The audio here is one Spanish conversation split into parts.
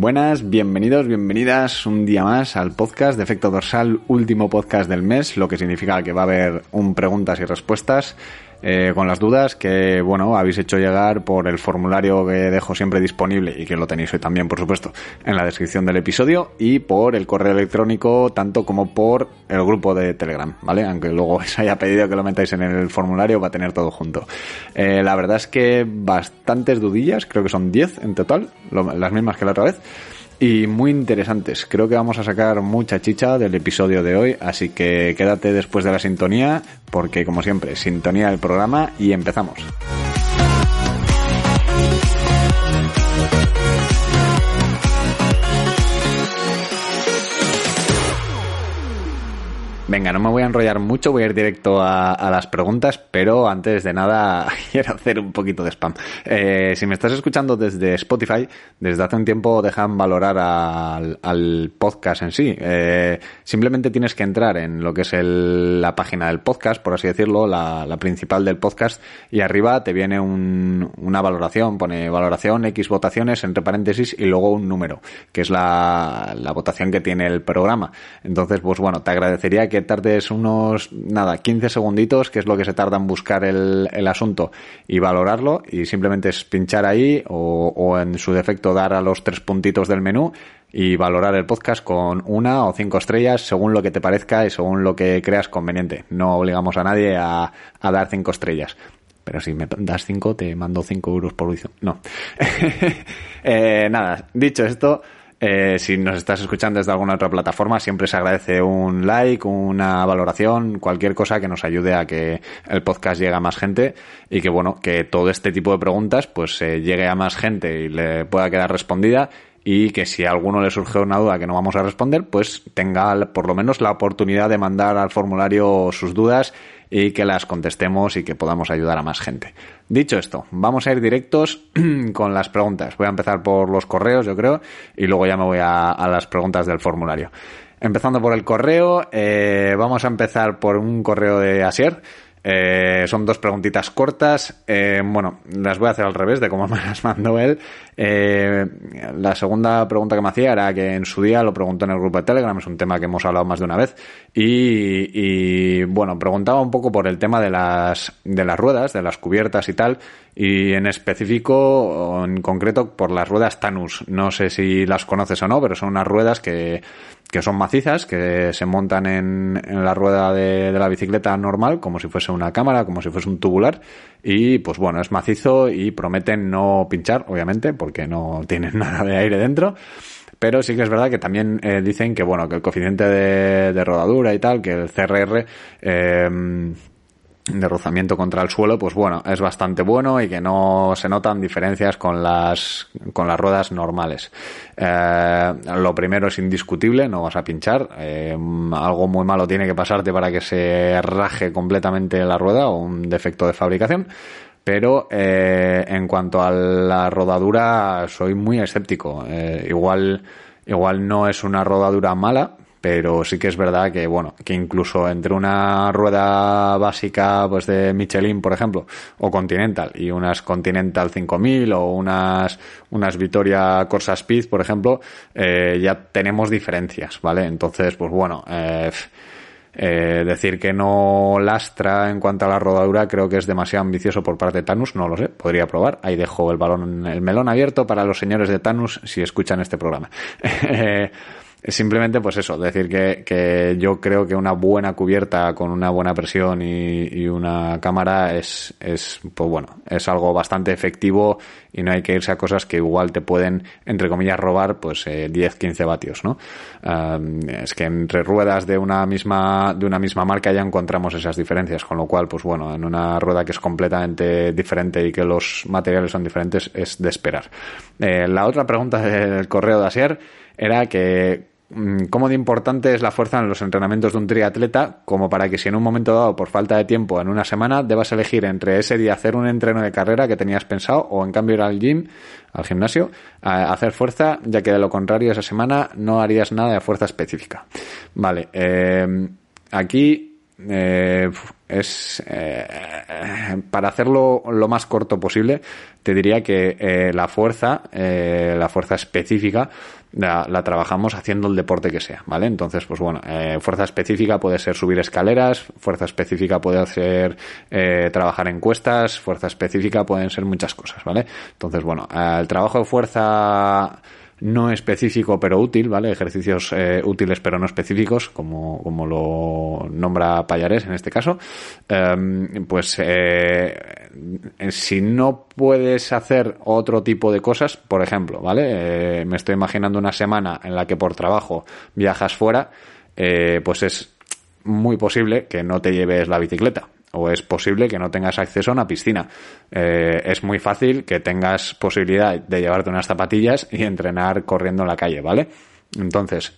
Buenas, bienvenidos, bienvenidas un día más al podcast de Efecto Dorsal, último podcast del mes, lo que significa que va a haber un preguntas y respuestas eh, con las dudas que, bueno, habéis hecho llegar por el formulario que dejo siempre disponible y que lo tenéis hoy también, por supuesto, en la descripción del episodio y por el correo electrónico, tanto como por el grupo de Telegram, ¿vale? Aunque luego os haya pedido que lo metáis en el formulario, va a tener todo junto. Eh, la verdad es que bastantes dudillas, creo que son 10 en total, las mismas que la otra vez y muy interesantes. Creo que vamos a sacar mucha chicha del episodio de hoy, así que quédate después de la sintonía, porque como siempre, sintonía del programa y empezamos. Venga, no me voy a enrollar mucho, voy a ir directo a, las preguntas, pero antes de nada quiero hacer un poquito de spam. Eh, si me estás escuchando desde Spotify, desde hace un tiempo dejan valorar al, podcast en sí. Eh, simplemente tienes que entrar en lo que es la página del podcast, por así decirlo, la, principal del podcast, y arriba te viene una valoración, pone valoración, X votaciones, entre paréntesis, y luego un número, que es la votación que tiene el programa. Entonces, pues bueno, te agradecería que tardes unos, nada, 15 segunditos, que es lo que se tarda en buscar el, el asunto y valorarlo, y simplemente es pinchar ahí o, en su defecto dar a los tres puntitos del menú y valorar el podcast con una o cinco estrellas según lo que te parezca y según lo que creas conveniente. No obligamos a nadie a, a dar cinco estrellas. Pero si me das cinco, te mando cinco euros por visión. No. eh, nada, dicho esto, eh, si nos estás escuchando desde alguna otra plataforma, siempre se agradece un like, una valoración, cualquier cosa que nos ayude a que el podcast llegue a más gente y que, bueno, que todo este tipo de preguntas pues eh, llegue a más gente y le pueda quedar respondida y que si a alguno le surge una duda que no vamos a responder, pues tenga por lo menos la oportunidad de mandar al formulario sus dudas y que las contestemos y que podamos ayudar a más gente. Dicho esto, vamos a ir directos con las preguntas. Voy a empezar por los correos, yo creo, y luego ya me voy a, las preguntas del formulario. Empezando por el correo, eh, vamos a empezar por un correo de Asier eh, son dos preguntitas cortas. Eh, bueno, las voy a hacer al revés de cómo me las mandó él. Eh, la segunda pregunta que me hacía era que en su día lo preguntó en el grupo de Telegram, es un tema que hemos hablado más de una vez. Y, bueno, preguntaba un poco por el tema de las, de las ruedas, de las cubiertas y tal. Y en específico, en concreto, por las ruedas Tanus. No sé si las conoces o no, pero son unas ruedas que que son macizas, que se montan en, en la rueda de, de, la bicicleta normal, como si fuese una cámara, como si fuese un tubular, y pues bueno, es macizo y prometen no pinchar, obviamente, porque no tienen nada de aire dentro. Pero sí que es verdad que también eh, dicen que bueno, que el coeficiente de, rodadura y tal, que el CRR eh, de rozamiento contra el suelo, pues bueno, es bastante bueno y que no se notan diferencias con las, con las ruedas normales. Eh, lo primero es indiscutible, no vas a pinchar. Eh, algo muy malo tiene que pasarte para que se raje completamente la rueda o un defecto de fabricación. Pero eh, en cuanto a la rodadura, soy muy escéptico. Eh, igual, igual no es una rodadura mala, pero sí que es verdad que bueno que incluso entre una rueda básica pues de Michelin por ejemplo o Continental y unas Continental 5000 o unas unas Vittoria Corsa Speed por ejemplo eh, ya tenemos diferencias vale entonces pues bueno eh, eh, decir que no lastra en cuanto a la rodadura creo que es demasiado ambicioso por parte de Tanus, no lo sé, podría probar. Ahí dejo el balón, el melón abierto para los señores de Tanus si escuchan este programa. Simplemente, pues eso, decir que, que, yo creo que una buena cubierta con una buena presión y, y, una cámara es, es, pues bueno, es algo bastante efectivo y no hay que irse a cosas que igual te pueden, entre comillas, robar, pues eh, 10, 15 vatios, ¿no? Es que entre ruedas de una misma, de una misma marca ya encontramos esas diferencias, con lo cual, pues bueno, en una rueda que es completamente diferente y que los materiales son diferentes, es de esperar. Eh, la otra pregunta del correo de Asier era que cómo de importante es la fuerza en los entrenamientos de un triatleta como para que si en un momento dado por falta de tiempo en una semana debas elegir entre ese día hacer un entreno de carrera que tenías pensado o en cambio ir al gym, al gimnasio, a hacer fuerza, ya que de lo contrario esa semana no harías nada de fuerza específica. Vale, eh, aquí eh, es eh, para hacerlo lo más corto posible, te diría que eh, la fuerza, eh, la fuerza específica, la, la, trabajamos haciendo el deporte que sea, ¿vale? Entonces, pues bueno, eh, fuerza específica puede ser subir escaleras, fuerza específica puede ser eh, trabajar en cuestas, fuerza específica pueden ser muchas cosas, ¿vale? Entonces, bueno, el trabajo de fuerza no específico pero útil, ¿vale? Ejercicios eh, útiles pero no específicos, como, como lo nombra Payares en este caso. Eh, pues eh, si no puedes hacer otro tipo de cosas, por ejemplo, ¿vale? Eh, me estoy imaginando una semana en la que por trabajo viajas fuera, eh, pues es muy posible que no te lleves la bicicleta, o es posible que no tengas acceso a una piscina. Eh, es muy fácil que tengas posibilidad de llevarte unas zapatillas y entrenar corriendo en la calle, ¿vale? Entonces,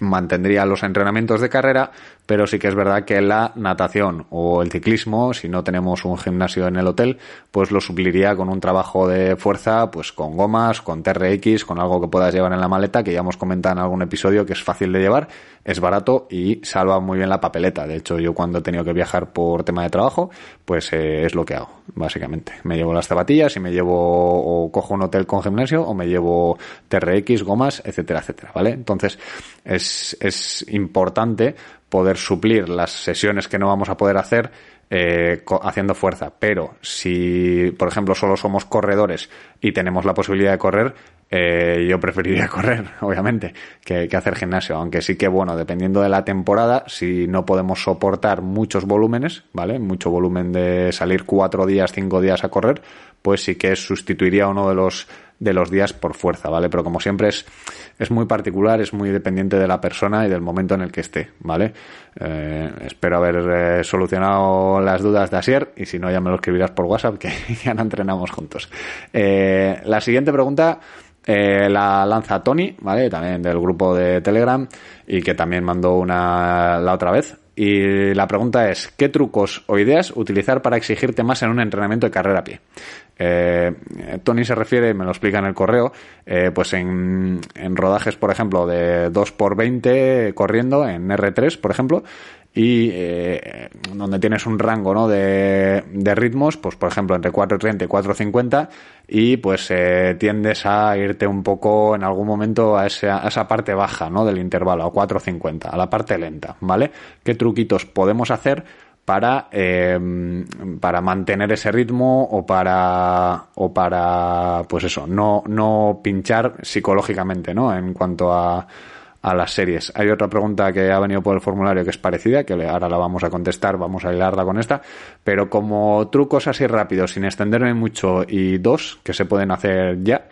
mantendría los entrenamientos de carrera, pero sí que es verdad que la natación o el ciclismo, si no tenemos un gimnasio en el hotel, pues lo supliría con un trabajo de fuerza, pues con gomas, con TRX, con algo que puedas llevar en la maleta, que ya hemos comentado en algún episodio que es fácil de llevar, es barato y salva muy bien la papeleta. De hecho, yo cuando he tenido que viajar por tema de trabajo, pues eh, es lo que hago, básicamente. Me llevo las zapatillas y me llevo o cojo un hotel con gimnasio o me llevo TRX, gomas, etcétera, etcétera, ¿vale? Entonces, es, es importante poder suplir las sesiones que no vamos a poder hacer eh, haciendo fuerza. Pero si, por ejemplo, solo somos corredores y tenemos la posibilidad de correr, eh, yo preferiría correr, obviamente, que, que, hacer gimnasio. Aunque sí que, bueno, dependiendo de la temporada, si no podemos soportar muchos volúmenes, ¿vale? Mucho volumen de salir cuatro días, cinco días a correr, pues sí que sustituiría uno de los de los días por fuerza, ¿vale? Pero como siempre es, es muy particular, es muy dependiente de la persona y del momento en el que esté, ¿vale? Eh, espero haber eh, solucionado las dudas de Asier y si no ya me lo escribirás por WhatsApp que ya no entrenamos juntos. Eh, la siguiente pregunta la lanza Tony, ¿vale? También del grupo de Telegram y que también mandó una la otra vez. Y la pregunta es, ¿qué trucos o ideas utilizar para exigirte más en un entrenamiento de carrera a pie? Eh, Tony se refiere, me lo explica en el correo, eh, pues en, rodajes, por ejemplo, de 2x20 corriendo en R3, por ejemplo, y eh, donde tienes un rango ¿no? de, de, ritmos, pues por ejemplo entre 4.30 y 4.50 y pues eh, tiendes a irte un poco en algún momento a esa, a esa parte baja ¿no? del intervalo, a 4.50, a la parte lenta, ¿vale? ¿Qué truquitos podemos hacer para, eh, para mantener ese ritmo o para, o para, pues eso, no, no pinchar psicológicamente, ¿no? En cuanto a, a las series. Hay otra pregunta que ha venido por el formulario que es parecida, que ahora la vamos a contestar, vamos a hilarla con esta, pero como trucos así rápidos, sin extenderme mucho, y dos que se pueden hacer ya.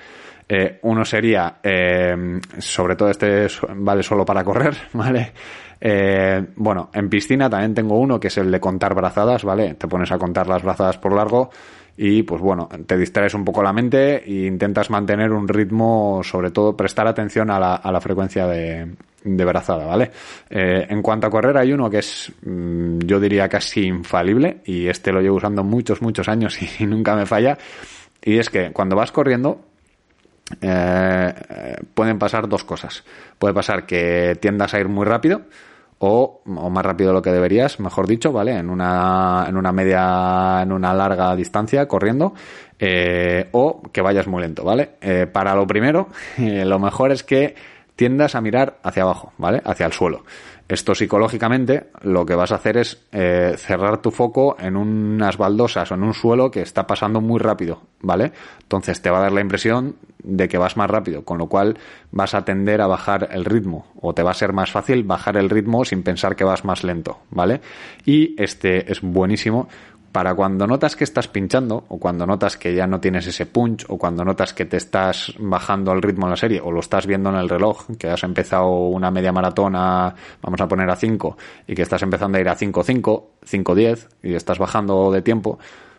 Eh, uno sería, eh, sobre todo este vale solo para correr, ¿vale? Eh, bueno, en piscina también tengo uno que es el de contar brazadas, ¿vale? Te pones a contar las brazadas por largo y pues bueno, te distraes un poco la mente e intentas mantener un ritmo, sobre todo prestar atención a la, a la frecuencia de, de brazada, ¿vale? Eh, en cuanto a correr hay uno que es, mmm, yo diría casi infalible y este lo llevo usando muchos, muchos años y nunca me falla y es que cuando vas corriendo eh, pueden pasar dos cosas. Puede pasar que tiendas a ir muy rápido, o, más rápido de lo que deberías, mejor dicho, ¿vale? En una, en una media, en una larga distancia corriendo, eh, o que vayas muy lento, ¿vale? Eh, para lo primero, lo mejor es que tiendas a mirar hacia abajo, ¿vale? Hacia el suelo. Esto psicológicamente lo que vas a hacer es cerrar tu foco en unas baldosas o en un suelo que está pasando muy rápido, ¿vale? Entonces te va a dar la impresión de que vas más rápido, con lo cual vas a tender a bajar el ritmo o te va a ser más fácil bajar el ritmo sin pensar que vas más lento, ¿vale? Y este es buenísimo para cuando notas que estás pinchando o cuando notas que ya no tienes ese punch o cuando notas que te estás bajando el ritmo en la serie o lo estás viendo en el reloj, que has empezado una media maratona, vamos a poner a 5 y que estás empezando a ir a 5.5, 5.10 y estás bajando de tiempo,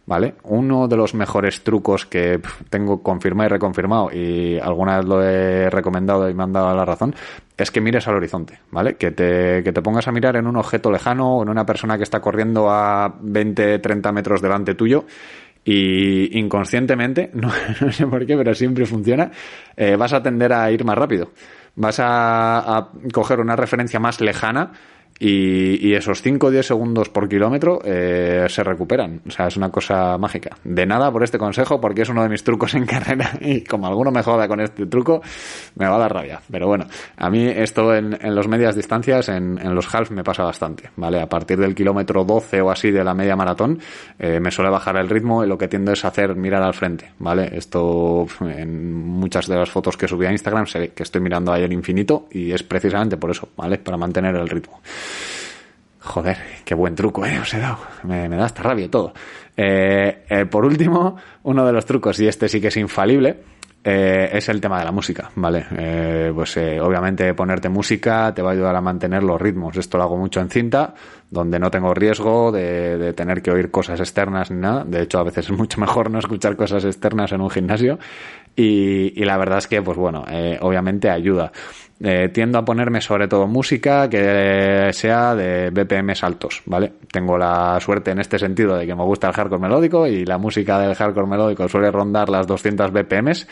¿vale? Uno de los mejores trucos que tengo confirmado y reconfirmado y alguna vez lo he recomendado y me han dado la razón, es que mires al horizonte, ¿vale? Que te, que te pongas a mirar en un objeto lejano o en una persona que está corriendo a 20, 30 metros delante tuyo y inconscientemente, no, sé por qué, pero siempre funciona, eh, vas a tender a ir más rápido. Vas a coger una referencia más lejana y, esos 5 o 10 segundos por kilómetro eh, se recuperan. O sea, es una cosa mágica. De nada por este consejo, porque es uno de mis trucos en carrera y como alguno me joda con este truco, me va a dar rabia. Pero bueno, a mí esto en, los medias distancias, en, los half me pasa bastante, ¿vale? A partir del kilómetro 12 o así de la media maratón, eh, me suele bajar el ritmo y lo que tiendo es hacer mirar al frente, ¿vale? Esto en muchas de las fotos que subí a Instagram sé que estoy mirando ahí el infinito y es precisamente por eso, ¿vale? Para mantener el ritmo. Joder, qué buen truco, eh, os he dado. Me, da hasta rabia todo. Eh, eh, por último, uno de los trucos, y este sí que es infalible, eh, es el tema de la música, ¿vale? pues obviamente ponerte música te va a ayudar a mantener los ritmos. Esto lo hago mucho en cinta, donde no tengo riesgo de, tener que oír cosas externas ni nada. De hecho, a veces es mucho mejor no escuchar cosas externas en un gimnasio. Y, y la verdad es que, pues bueno, obviamente ayuda. Eh, tiendo a ponerme sobre todo música que sea de BPMs altos, ¿vale? Tengo la suerte en este sentido de que me gusta el hardcore melódico y la música del hardcore melódico suele rondar las 200 BPMs,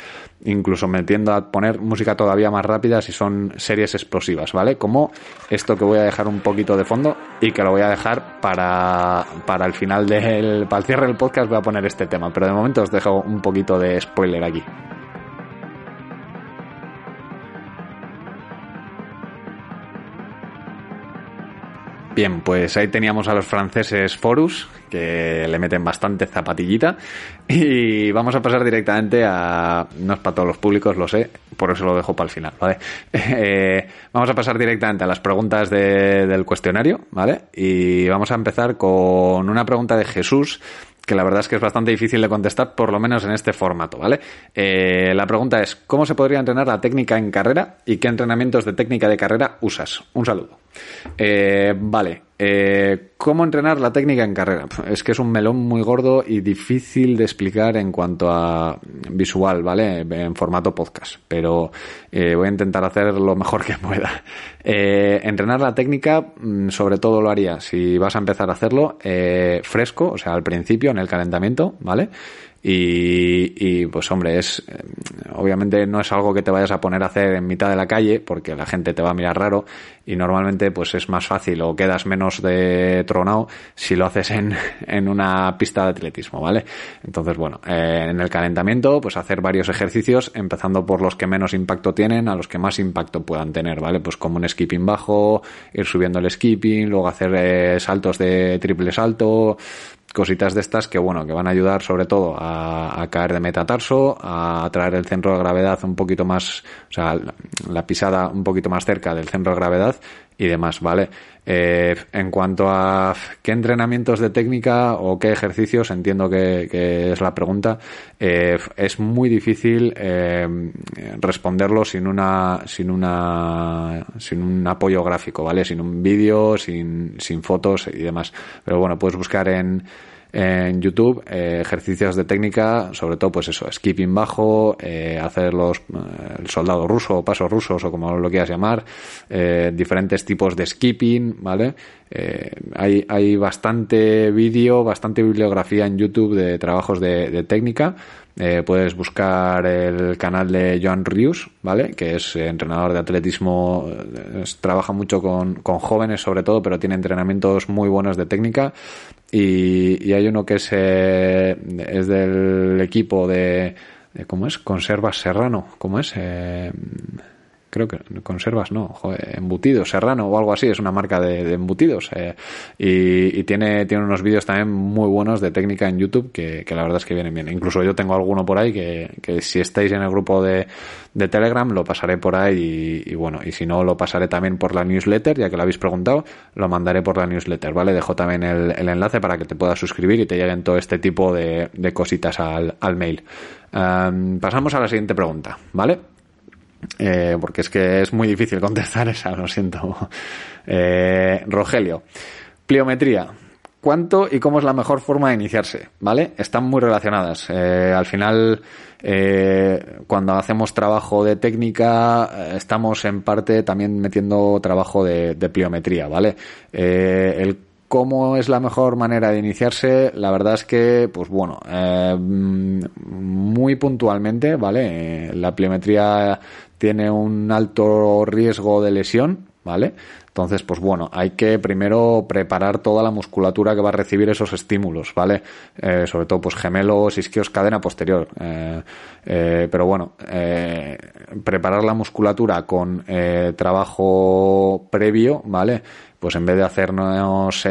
incluso me tiendo a poner música todavía más rápida si son series explosivas, ¿vale? Como esto que voy a dejar un poquito de fondo y que lo voy a dejar para, para el final del, para el cierre del podcast voy a poner este tema, pero de momento os dejo un poquito de spoiler aquí. Bien, pues ahí teníamos a los franceses Forus, que le meten bastante zapatillita. Y vamos a pasar directamente a. No es para todos los públicos, lo sé, por eso lo dejo para el final, ¿vale? Eh, vamos a pasar directamente a las preguntas del cuestionario, ¿vale? Y vamos a empezar con una pregunta de Jesús que la verdad es que es bastante difícil de contestar, por lo menos en este formato, ¿vale? Eh, la pregunta es, ¿cómo se podría entrenar la técnica en carrera y qué entrenamientos de técnica de carrera usas? Un saludo. Eh, vale, eh, ¿Cómo entrenar la técnica en carrera? Es que es un melón muy gordo y difícil de explicar en cuanto a visual, ¿vale? En formato podcast, pero eh, voy a intentar hacer lo mejor que pueda. Eh, entrenar la técnica, mm, sobre todo lo haría si vas a empezar a hacerlo fresco, o sea, al principio, en el calentamiento, ¿vale? Y, pues hombre, es eh, obviamente no es algo que te vayas a poner a hacer en mitad de la calle porque la gente te va a mirar raro y normalmente pues es más fácil o quedas menos de tronado si lo haces en, en una pista de atletismo, ¿vale? Entonces, bueno, eh, en el calentamiento pues hacer varios ejercicios empezando por los que menos impacto tienen a los que más impacto puedan tener, ¿vale? Pues como un skipping bajo, ir subiendo el skipping, luego hacer eh, saltos de triple salto, cositas de estas que bueno que van a ayudar sobre todo a, caer de metatarso a traer el centro de gravedad un poquito más o sea la, pisada un poquito más cerca del centro de gravedad y demás vale eh, en cuanto a qué entrenamientos de técnica o qué ejercicios entiendo que, es la pregunta eh, es muy difícil eh, responderlo sin una sin una sin un apoyo gráfico vale sin un vídeo sin sin fotos y demás. Pero bueno puedes buscar en en YouTube eh, ejercicios de técnica, sobre todo pues eso, skipping bajo, eh, hacer los eh, el soldado ruso o pasos rusos o como lo quieras llamar, diferentes tipos de skipping, ¿vale? hay, hay bastante vídeo, bastante bibliografía en YouTube de trabajos de, técnica. puedes buscar el canal de Joan Rius, ¿vale? Que es entrenador de atletismo, trabaja mucho con, con jóvenes sobre todo, pero tiene entrenamientos muy buenos de técnica y, y hay uno que es, eh, es del equipo de, de, ¿cómo es? Conservas Serrano, ¿cómo es? Eh, creo que conservas, no, embutidos, Serrano o algo así, es una marca de, embutidos. Eh, y, tiene, tiene unos vídeos también muy buenos de técnica en YouTube que, la verdad es que vienen bien. Incluso yo tengo alguno por ahí que, que si estáis en el grupo de, de Telegram lo pasaré por ahí y, bueno, y si no lo pasaré también por la newsletter, ya que lo habéis preguntado, lo mandaré por la newsletter, ¿vale? Dejo también el, enlace para que te puedas suscribir y te lleguen todo este tipo de, cositas al, mail. pasamos a la siguiente pregunta, ¿vale? Eh, porque es que es muy difícil contestar esa, lo siento. Eh, Rogelio, pliometría. ¿Cuánto y cómo es la mejor forma de iniciarse? ¿Vale? Están muy relacionadas. Eh, al final, cuando hacemos trabajo de técnica, estamos en parte también metiendo trabajo de, pliometría, ¿vale? el ¿Cómo es la mejor manera de iniciarse? La verdad es que, pues bueno, eh, muy puntualmente, ¿vale? La pliometría tiene un alto riesgo de lesión, ¿vale? Entonces, pues bueno, hay que primero preparar toda la musculatura que va a recibir esos estímulos, ¿vale? Eh, sobre todo, pues gemelos, isquios, cadena posterior. Eh, eh, pero bueno, preparar la musculatura con trabajo previo, ¿vale? pues en vez de hacernos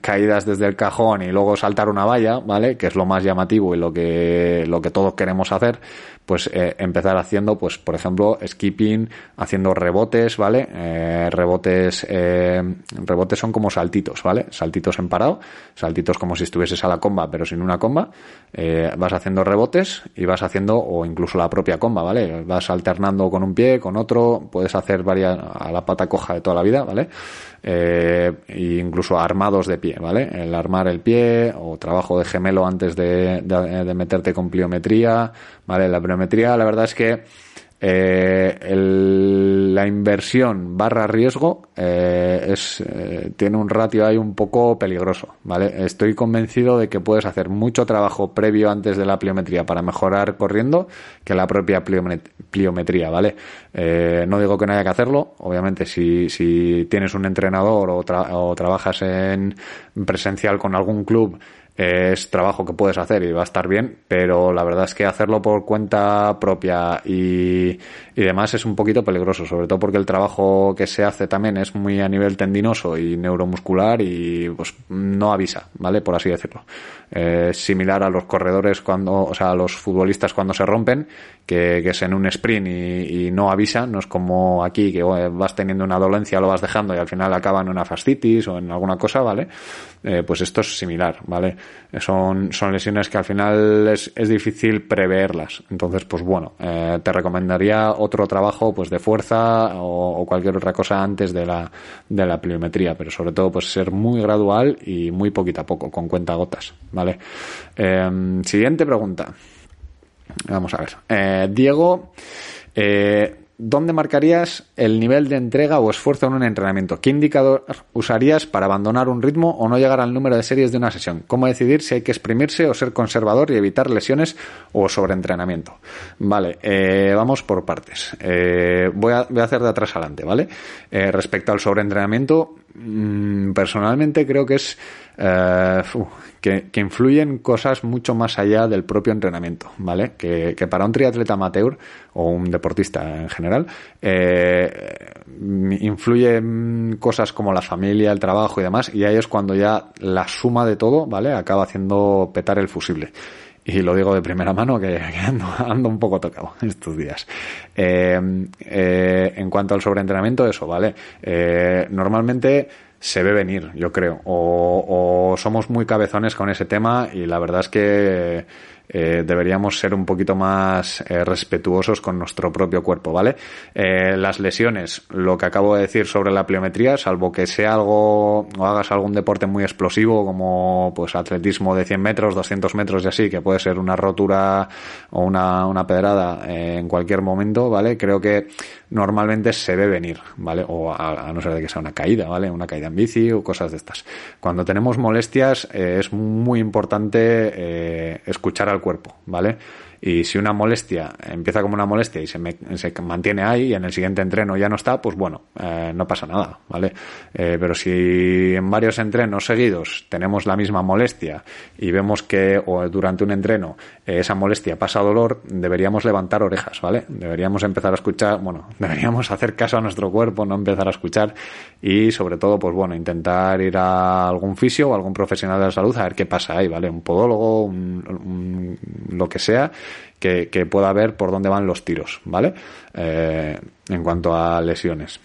caídas desde el cajón y luego saltar una valla, ¿vale? Que es lo más llamativo y lo que, lo que todos queremos hacer, pues eh, empezar haciendo, pues por ejemplo, skipping, haciendo rebotes, ¿vale? Eh, rebotes, eh, rebotes son como saltitos, ¿vale? Saltitos en parado, saltitos como si estuvieses a la comba, pero sin una comba. Vas haciendo rebotes y vas haciendo, o incluso la propia comba, ¿vale? Vas alternando con un pie, con otro, puedes hacer varias, a la pata coja de toda la vida, ¿vale? E incluso armados de pie, ¿vale? El armar el pie o trabajo de gemelo antes de, de, meterte con pliometría, ¿vale? La verdad es que eh, la inversión barra riesgo eh, es, eh, tiene un ratio ahí un poco peligroso, ¿vale? Estoy convencido de que puedes hacer mucho trabajo previo antes de la pliometría para mejorar corriendo que la propia pliometría, ¿vale? No digo que no haya que hacerlo, obviamente si, tienes un entrenador o trabajas en presencial con algún club es trabajo que puedes hacer y va a estar bien, pero la verdad es que hacerlo por cuenta propia y, y, demás es un poquito peligroso, sobre todo porque el trabajo que se hace también es muy a nivel tendinoso y neuromuscular y pues no avisa, ¿vale? Por así decirlo. Eh, similar a los corredores cuando, o sea, a los futbolistas cuando se rompen, que, que es en un sprint y, no avisa, no es como aquí que vas teniendo una dolencia, lo vas dejando y al final acaba en una fascitis o en alguna cosa, ¿vale? Eh, pues esto es similar, ¿vale? Son, son lesiones que al final es, es difícil preverlas. Entonces, pues bueno, eh, te recomendaría otro trabajo pues de fuerza o, o, cualquier otra cosa antes de la, de la pliometría, pero sobre todo pues ser muy gradual y muy poquito a poco, con cuenta gotas, ¿vale? Eh, siguiente pregunta. Vamos a ver. Eh, Diego, eh, ¿dónde marcarías el nivel de entrega o esfuerzo en un entrenamiento? ¿Qué indicador usarías para abandonar un ritmo o no llegar al número de series de una sesión? ¿Cómo decidir si hay que exprimirse o ser conservador y evitar lesiones o sobreentrenamiento? Vale, eh, vamos por partes. Eh, voy, a, hacer de atrás adelante, ¿vale? Eh, respecto al sobreentrenamiento, mmm, personalmente creo que es... Uh, que, que, influyen cosas mucho más allá del propio entrenamiento, ¿vale? Que, que para un triatleta amateur o un deportista en general, eh, influyen cosas como la familia, el trabajo y demás, y ahí es cuando ya la suma de todo, ¿vale? Acaba haciendo petar el fusible y lo digo de primera mano que, ando, ando, un poco tocado estos días. Eh, eh, en cuanto al sobreentrenamiento, eso, ¿vale? Eh, normalmente se ve venir, yo creo, o, o, somos muy cabezones con ese tema y la verdad es que eh, deberíamos ser un poquito más eh, respetuosos con nuestro propio cuerpo, ¿vale? Eh, las lesiones, lo que acabo de decir sobre la pliometría, salvo que sea algo o hagas algún deporte muy explosivo como pues atletismo de 100 metros, 200 metros y así, que puede ser una rotura o una, una pedrada eh, en cualquier momento, ¿vale? Creo que normalmente se ve venir, ¿vale? O a, no ser de que sea una caída, ¿vale? Una caída en bici o cosas de estas. Cuando tenemos molestias eh, es muy importante eh, escuchar al cuerpo, ¿vale? Y si una molestia empieza como una molestia y se, me, mantiene ahí y en el siguiente entreno ya no está, pues bueno, eh, no pasa nada, ¿vale? Eh, pero si en varios entrenos seguidos tenemos la misma molestia y vemos que o durante un entreno eh, esa molestia pasa dolor, deberíamos levantar orejas, ¿vale? Deberíamos empezar a escuchar, bueno, deberíamos hacer caso a nuestro cuerpo, no empezar a escuchar y sobre todo, pues bueno, intentar ir a algún fisio o algún profesional de la salud a ver qué pasa ahí, ¿vale? Un podólogo, un, lo que sea que, que, pueda ver por dónde van los tiros, ¿vale? Eh, en cuanto a lesiones.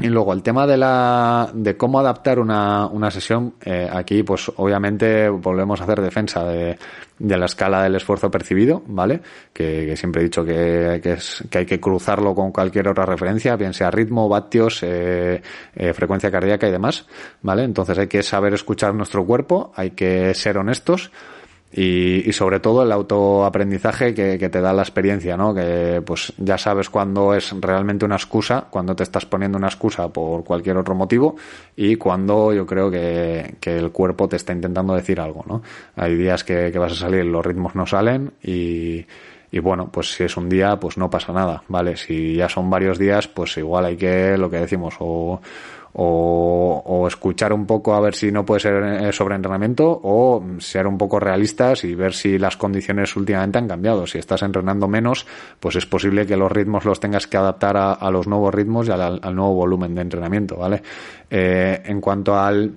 Y luego el tema de la de cómo adaptar una, una sesión, eh, aquí pues obviamente volvemos a hacer defensa de, de la escala del esfuerzo percibido, ¿vale? Que, que siempre he dicho que, que, es, que hay que cruzarlo con cualquier otra referencia, bien sea ritmo, vatios, eh, eh, frecuencia cardíaca y demás, ¿vale? Entonces hay que saber escuchar nuestro cuerpo, hay que ser honestos, y, y, sobre todo el autoaprendizaje que, que, te da la experiencia, ¿no? Que pues ya sabes cuándo es realmente una excusa, cuando te estás poniendo una excusa por cualquier otro motivo y cuando yo creo que, que el cuerpo te está intentando decir algo, ¿no? Hay días que, que vas a salir, los ritmos no salen y, y bueno, pues si es un día, pues no pasa nada, ¿vale? Si ya son varios días, pues igual hay que, lo que decimos, o, o, escuchar un poco a ver si no puede ser eh, sobre entrenamiento o ser un poco realistas y ver si las condiciones últimamente han cambiado. Si estás entrenando menos, pues es posible que los ritmos los tengas que adaptar a, los nuevos ritmos y al, nuevo volumen de entrenamiento, ¿vale? Eh, en cuanto al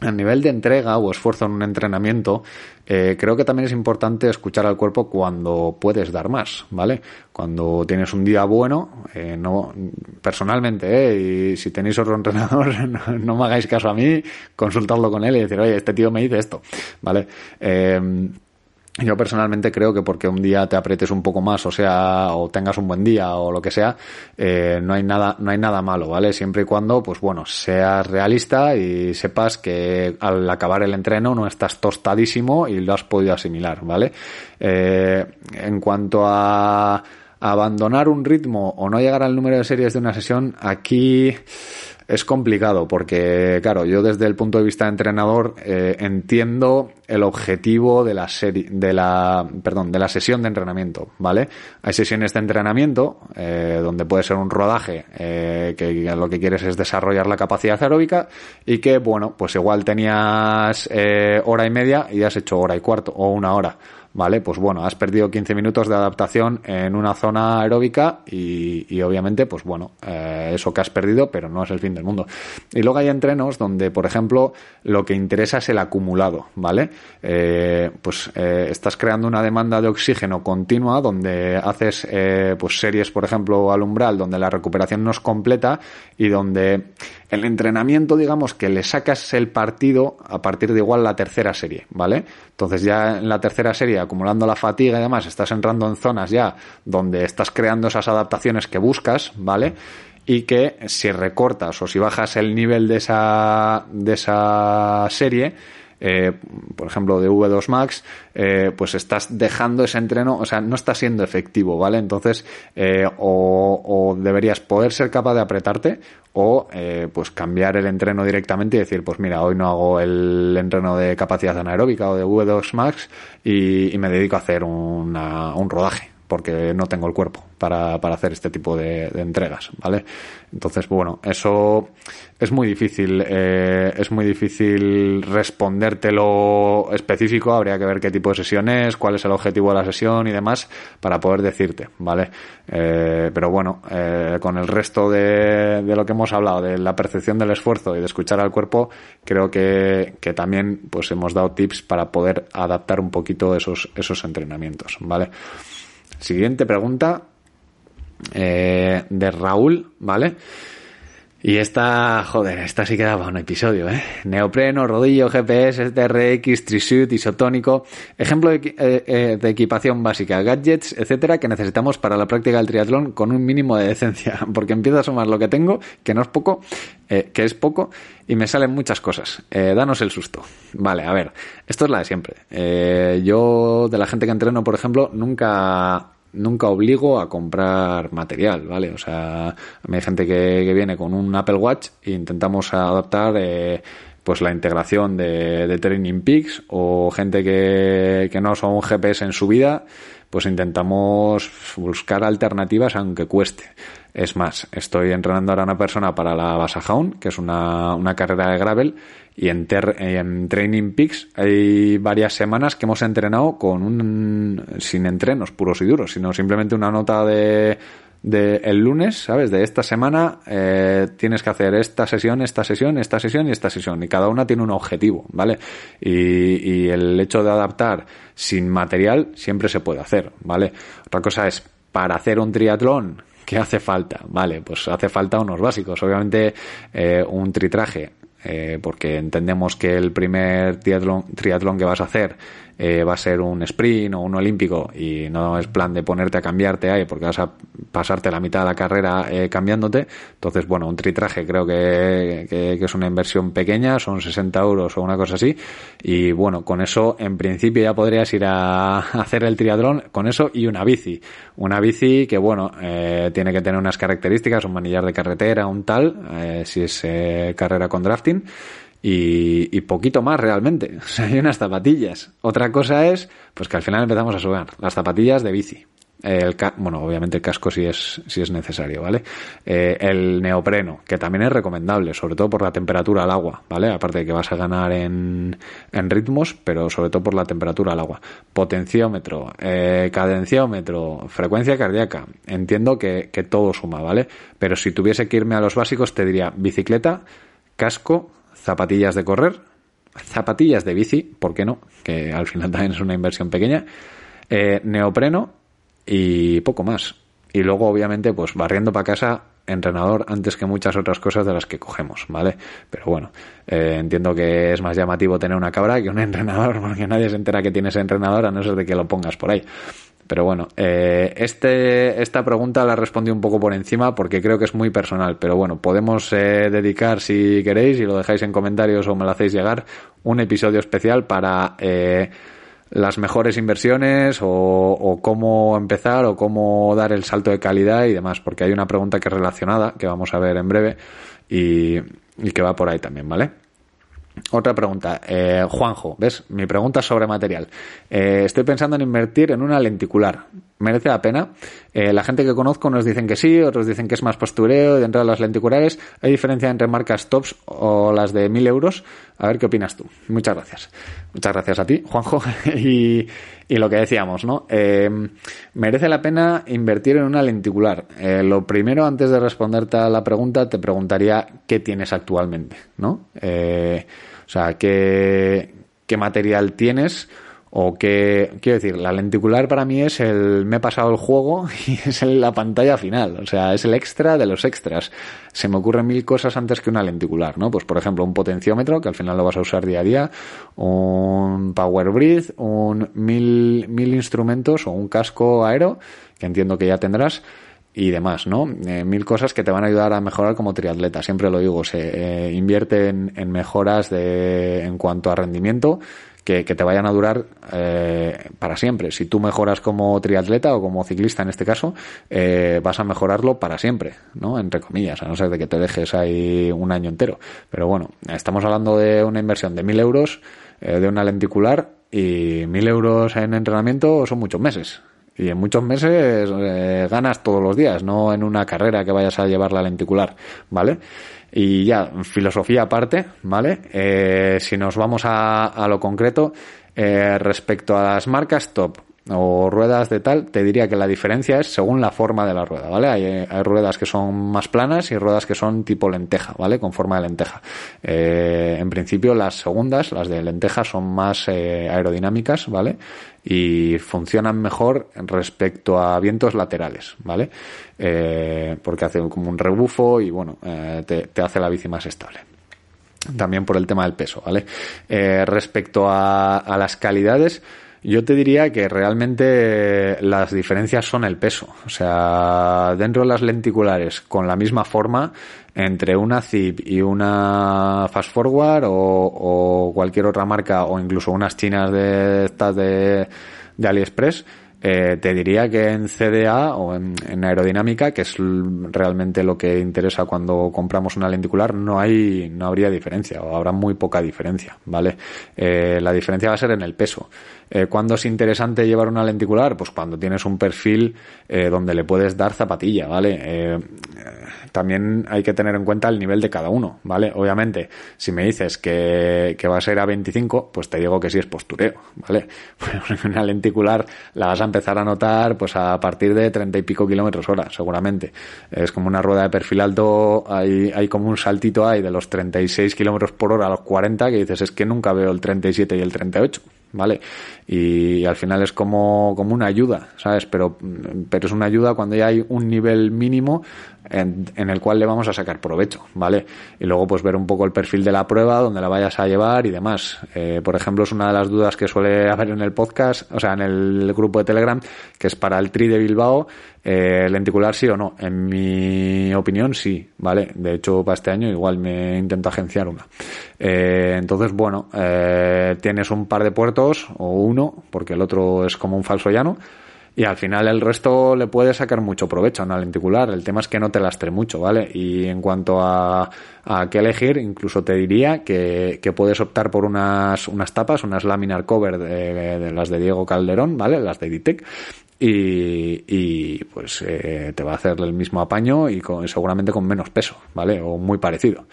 a nivel de entrega o esfuerzo en un entrenamiento, eh, creo que también es importante escuchar al cuerpo cuando puedes dar más, ¿vale? Cuando tienes un día bueno, eh, no, personalmente, eh, y si tenéis otro entrenador, no, me hagáis caso a mí, consultadlo con él y decir, oye, este tío me dice esto, ¿vale? Yo personalmente creo que porque un día te apretes un poco más, o sea, o tengas un buen día o lo que sea, eh, no hay nada, no hay nada malo, ¿vale? Siempre y cuando, pues bueno, seas realista y sepas que al acabar el entreno no estás tostadísimo y lo has podido asimilar, ¿vale? Eh, en cuanto a abandonar un ritmo o no llegar al número de series de una sesión, aquí es complicado porque, claro, yo desde el punto de vista de entrenador eh, entiendo el objetivo de la serie, de la, perdón, de la sesión de entrenamiento, ¿vale? Hay sesiones de entrenamiento eh, donde puede ser un rodaje eh, que lo que quieres es desarrollar la capacidad aeróbica y que, bueno, pues igual tenías hora y media y has hecho hora y cuarto o una hora. ¿Vale? Pues bueno, has perdido 15 minutos de adaptación en una zona aeróbica y, y obviamente, pues bueno, eh, eso que has perdido, pero no es el fin del mundo. Y luego hay entrenos donde, por ejemplo, lo que interesa es el acumulado, ¿vale? Eh, pues eh, estás creando una demanda de oxígeno continua donde haces pues series, por ejemplo, al umbral, donde la recuperación no es completa y donde el entrenamiento, digamos, que le sacas el partido a partir de igual la tercera serie, ¿vale? Entonces ya en la tercera serie, acumulando la fatiga y demás, estás entrando en zonas ya donde estás creando esas adaptaciones que buscas, ¿vale? Y que si recortas o si bajas el nivel de esa, de esa serie, eh, por ejemplo, de V2 Max, eh, pues estás dejando ese entreno, o sea, no está siendo efectivo, ¿vale? Entonces, eh, o, deberías poder ser capaz de apretarte o pues cambiar el entreno directamente y decir, pues mira, hoy no hago el entreno de capacidad anaeróbica o de V2 Max y, me dedico a hacer un rodaje porque no tengo el cuerpo para, para hacer este tipo de, entregas, ¿vale? Entonces, bueno, eso es muy difícil, eh, es muy difícil respondértelo específico, habría que ver qué tipo de sesión es, cuál es el objetivo de la sesión y demás para poder decirte, ¿vale? Eh, pero bueno, eh, con el resto de, de lo que hemos hablado, de la percepción del esfuerzo y de escuchar al cuerpo, creo que, que también pues hemos dado tips para poder adaptar un poquito esos, esos entrenamientos, ¿vale? Siguiente pregunta eh, de Raúl, ¿vale? Y esta, joder, esta sí que daba un episodio, ¿eh? Neopreno, rodillo, GPS, TRX, trisuit, isotónico, ejemplo de, eh, eh, de, equipación básica, gadgets, etcétera, que necesitamos para la práctica del triatlón con un mínimo de decencia, porque empiezo a sumar lo que tengo, que no es poco, que es poco, y me salen muchas cosas. Danos el susto. Vale, a ver, esto es la de siempre. Yo, de la gente que entreno, por ejemplo, nunca nunca obligo a comprar material, ¿vale? O sea, hay gente que, viene con un Apple Watch e intentamos adaptar eh, pues la integración de, de Training Peaks o gente que, que no son un GPS en su vida, pues intentamos buscar alternativas aunque cueste. Es más, estoy entrenando ahora a una persona para la Basajaun, que es una, una carrera de gravel, y en, en Training Peaks hay varias semanas que hemos entrenado con un, sin entrenos puros y duros, sino simplemente una nota de, de el lunes, ¿sabes? De esta semana eh, tienes que hacer esta sesión, esta sesión, esta sesión y esta sesión. Y cada una tiene un objetivo, ¿vale? Y el hecho de adaptar sin material siempre se puede hacer, ¿vale? Otra cosa es, para hacer un triatlón ¿Qué hace falta? Vale, pues hace falta unos básicos. Obviamente, eh, un tritraje, eh, porque entendemos que el primer triatlón, triatlón que vas a hacer eh, va a ser un sprint o un olímpico y no es plan de ponerte a cambiarte ahí porque vas a pasarte la mitad de la carrera eh, cambiándote. Entonces, bueno, un tritraje creo que, que, es una inversión pequeña, son 60 euros o una cosa así. Y bueno, con eso en principio ya podrías ir a hacer el triatlón con eso y una bici. Una bici que, bueno, eh, tiene que tener unas características, un manillar de carretera, un tal, si es carrera con drafting y, poquito más realmente. Hay unas zapatillas. Otra cosa es, pues que al final empezamos a subir las zapatillas de bici. el bueno, obviamente el casco sí es, sí es necesario, ¿vale? Eh, el neopreno, que también es recomendable, sobre todo por la temperatura al agua, ¿vale? Aparte de que vas a ganar en, en ritmos, pero sobre todo por la temperatura al agua. Potenciómetro, eh, cadenciómetro, frecuencia cardíaca. Entiendo que, que todo suma, ¿vale? Pero si tuviese que irme a los básicos, te diría bicicleta, casco, zapatillas de correr, zapatillas de bici, ¿por qué no? Que al final también es una inversión pequeña. Eh, neopreno y poco más. Y luego, obviamente, pues barriendo para casa, entrenador antes que muchas otras cosas de las que cogemos, ¿vale? Pero bueno, eh, entiendo que es más llamativo tener una cabra que un entrenador, porque nadie se entera que tienes entrenador a no ser de que lo pongas por ahí. Pero bueno, eh, este, esta pregunta la respondí un poco por encima porque creo que es muy personal. Pero bueno, podemos eh, dedicar, si queréis, y lo dejáis en comentarios o me lo hacéis llegar, un episodio especial para eh, las mejores inversiones o, cómo empezar o cómo dar el salto de calidad y demás, porque hay una pregunta que es relacionada, que vamos a ver en breve y, y que va por ahí también, ¿vale? Otra pregunta, eh, Juanjo, ¿ves? Mi pregunta sobre material. Eh, estoy pensando en invertir en una lenticular. ¿Merece la pena? Eh, la gente que conozco nos dicen que sí, otros dicen que es más postureo dentro de las lenticulares. ¿Hay diferencia entre marcas tops o las de 1000 euros? A ver qué opinas tú. Muchas gracias. Muchas gracias a ti, Juanjo. y, lo que decíamos, ¿no? ¿Merece la pena invertir en una lenticular? lo primero, antes de responderte a la pregunta, te preguntaría qué tienes actualmente, ¿no? O sea, ¿qué, qué material tienes? O qué, quiero decir, la lenticular para mí es el, me he pasado el juego y es la pantalla final. O sea, es el extra de los extras. Se me ocurren mil cosas antes que una lenticular, ¿no? Pues por ejemplo, un potenciómetro, que al final lo vas a usar día a día, un power breathe, un mil, mil instrumentos o un casco aero, que entiendo que ya tendrás y demás, ¿no? Eh, mil cosas que te van a ayudar a mejorar como triatleta. Siempre lo digo, se eh, invierte en, mejoras de, en cuanto a rendimiento que, que te vayan a durar eh, para siempre. Si tú mejoras como triatleta o como ciclista en este caso, eh, vas a mejorarlo para siempre, ¿no? Entre comillas, a no ser de que te dejes ahí un año entero. Pero bueno, estamos hablando de una inversión de mil euros eh, de una lenticular y mil euros en entrenamiento son muchos meses. Y en muchos meses eh, ganas todos los días, no en una carrera que vayas a llevar la lenticular, ¿vale? Y ya, filosofía aparte, ¿vale? Eh, si nos vamos a, lo concreto, eh, respecto a las marcas top, o ruedas de tal, te diría que la diferencia es según la forma de la rueda, ¿vale? Hay, ruedas que son más planas y ruedas que son tipo lenteja, ¿vale? Con forma de lenteja. Eh, en principio las segundas, las de lenteja, son más eh, aerodinámicas, ¿vale? Y funcionan mejor respecto a vientos laterales, ¿vale? Eh, porque hace como un rebufo y bueno, te, te hace la bici más estable también por el tema del peso, ¿vale? respecto a, a las calidades, yo te diría que realmente las diferencias son el peso. O sea, dentro de las lenticulares, con la misma forma, entre una Zip y una Fast Forward o, cualquier otra marca o incluso unas chinas de estas de, AliExpress, eh, te diría que en CDA o en, aerodinámica, que es realmente lo que interesa cuando compramos una lenticular, no hay, no habría diferencia o habrá muy poca diferencia, ¿vale? Eh, la diferencia va a ser en el peso. Eh, ¿Cuándo es interesante llevar una lenticular? Pues cuando tienes un perfil eh, donde le puedes dar zapatilla, ¿vale? Eh, también hay que tener en cuenta el nivel de cada uno, ¿vale? Obviamente, si me dices que, va a ser a 25, pues te digo que sí es postureo, ¿vale? Pues una lenticular la vas a empezar a notar pues a partir de 30 y pico kilómetros hora, seguramente. Es como una rueda de perfil alto, hay, hay como un saltito ahí de los 36 kilómetros por hora a los 40 que dices es que nunca veo el 37 y el 38. ¿Vale? Y al final es como, como una ayuda, ¿sabes? Pero, pero es una ayuda cuando ya hay un nivel mínimo en, en, el cual le vamos a sacar provecho, ¿vale? Y luego pues ver un poco el perfil de la prueba, donde la vayas a llevar y demás. Eh, por ejemplo, es una de las dudas que suele haber en el podcast, o sea, en el grupo de Telegram, que es para el Tri de Bilbao, eh, lenticular sí o no. En mi opinión sí, ¿vale? De hecho, para este año igual me intento agenciar una. Eh, entonces, bueno, eh, tienes un par de puertos o uno, porque el otro es como un falso llano y al final el resto le puede sacar mucho provecho a una lenticular. El tema es que no te lastre mucho, ¿vale? Y en cuanto a, a qué elegir, incluso te diría que, que puedes optar por unas, unas tapas, unas laminar cover de, las de Diego Calderón, ¿vale? Las de Ditec y, pues eh, te va a hacer el mismo apaño y con, seguramente con menos peso, ¿vale? O muy parecido.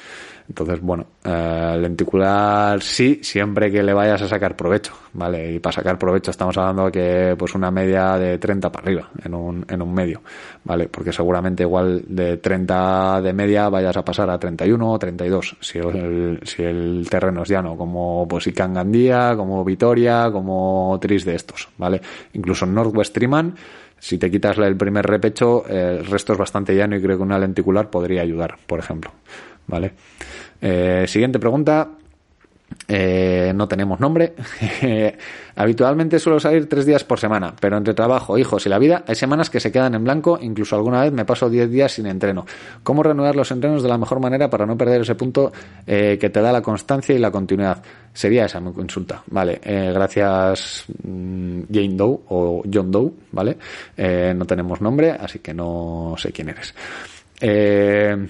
Entonces, bueno, eh, lenticular sí, siempre que le vayas a sacar provecho, ¿vale? Y para sacar provecho estamos hablando que pues una media de 30 para arriba en un, en un medio, ¿vale? Porque seguramente igual de 30 de media vayas a pasar a 31 o 32 si el, si el terreno es llano, como pues Ican Gandía, como Vitoria, como Tris de estos, ¿vale? Incluso en Northwest Triman si te quitas el primer repecho, el resto es bastante llano y creo que una lenticular podría ayudar, por ejemplo. ¿Vale? Eh, siguiente pregunta. Eh, no tenemos nombre. Habitualmente suelo salir tres días por semana, pero entre trabajo, hijos y la vida hay semanas que se quedan en blanco, incluso alguna vez me paso diez días sin entreno. ¿Cómo reanudar los entrenos de la mejor manera para no perder ese punto eh, que te da la constancia y la continuidad? Sería esa mi consulta. Vale, gracias mm, Jane Doe o John Doe, ¿vale? no tenemos nombre, así que no sé quién eres. Eh,